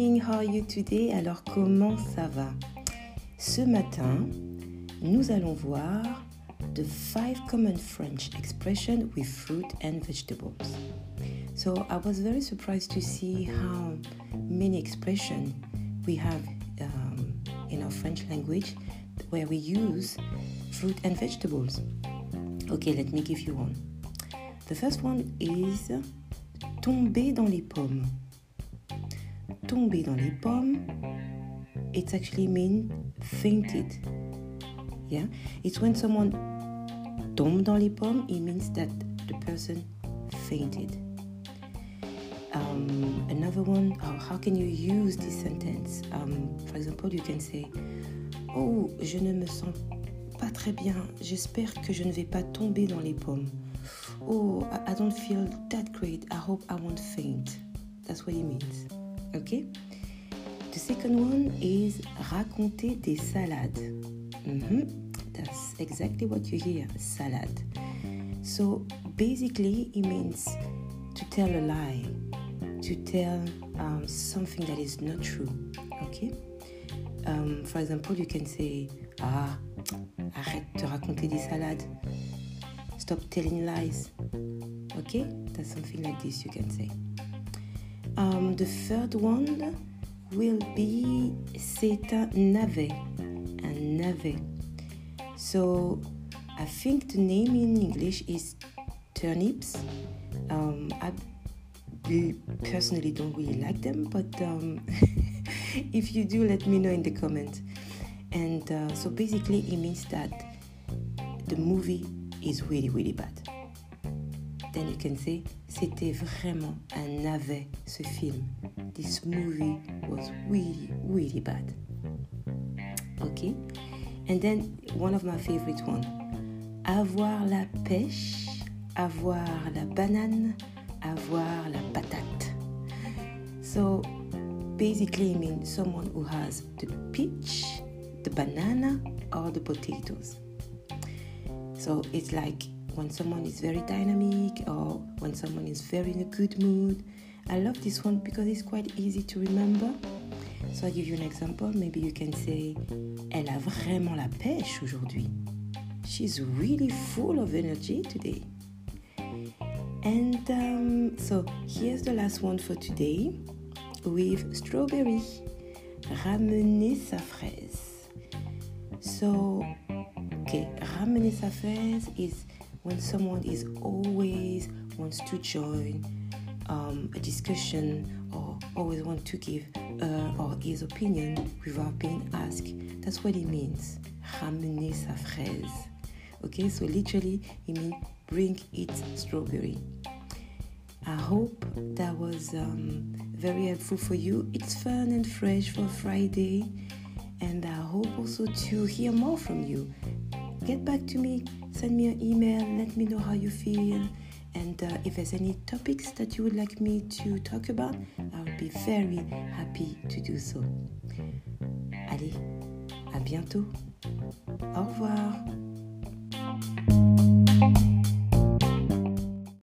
how are you today Alors comment ça va Ce matin, nous allons voir the five common French expressions with fruit and vegetables. So I was very surprised to see how many expressions we have um, in our French language where we use fruit and vegetables. Okay, let me give you one. The first one is tomber dans les pommes. Tomber dans les pommes, it actually means fainted. Yeah, it's when someone tombe dans les pommes, it means that the person fainted. Um, another one, oh, how can you use this sentence? Um, for example, you can say, Oh, je ne me sens pas très bien. J'espère que je ne vais pas tomber dans les pommes. Oh, I, don't feel that great. I hope I won't faint. That's what it means. Okay? The second one is raconter des salades. Mm-hmm. That's exactly what you hear salad. So basically, it means to tell a lie, to tell um, something that is not true. Okay? Um, for example, you can say, Ah, arrête de raconter des salades. Stop telling lies. Okay? That's something like this you can say. Um, the third one will be c'est un navet. Un navet. So I think the name in English is turnips. Um, I personally don't really like them, but um, if you do, let me know in the comments. And uh, so basically, it means that the movie is really, really bad. Then you can say, c'était vraiment un navet, ce film. This movie was really, really bad. Okay? And then one of my favorite one. Avoir la pêche, avoir la banane, avoir la patate. So basically means someone who has the peach, the banana, or the potatoes. So it's like when someone is very dynamic or when someone is very in a good mood. I love this one because it's quite easy to remember. So I'll give you an example. Maybe you can say Elle a vraiment la pêche aujourd'hui. She's really full of energy today. And um, so here's the last one for today with strawberry. Ramener sa fraise. So, okay, ramener sa fraise is when someone is always wants to join um, a discussion or always want to give uh, or his opinion without being asked. That's what it means. Ramener sa fraise. Okay, so literally it means bring it strawberry. I hope that was um, very helpful for you. It's fun and fresh for Friday, and I hope also to hear more from you. Get back to me, send me an email, let me know how you feel, and uh, if there's any topics that you would like me to talk about, I would be very happy to do so. Allez, à bientôt. Au revoir.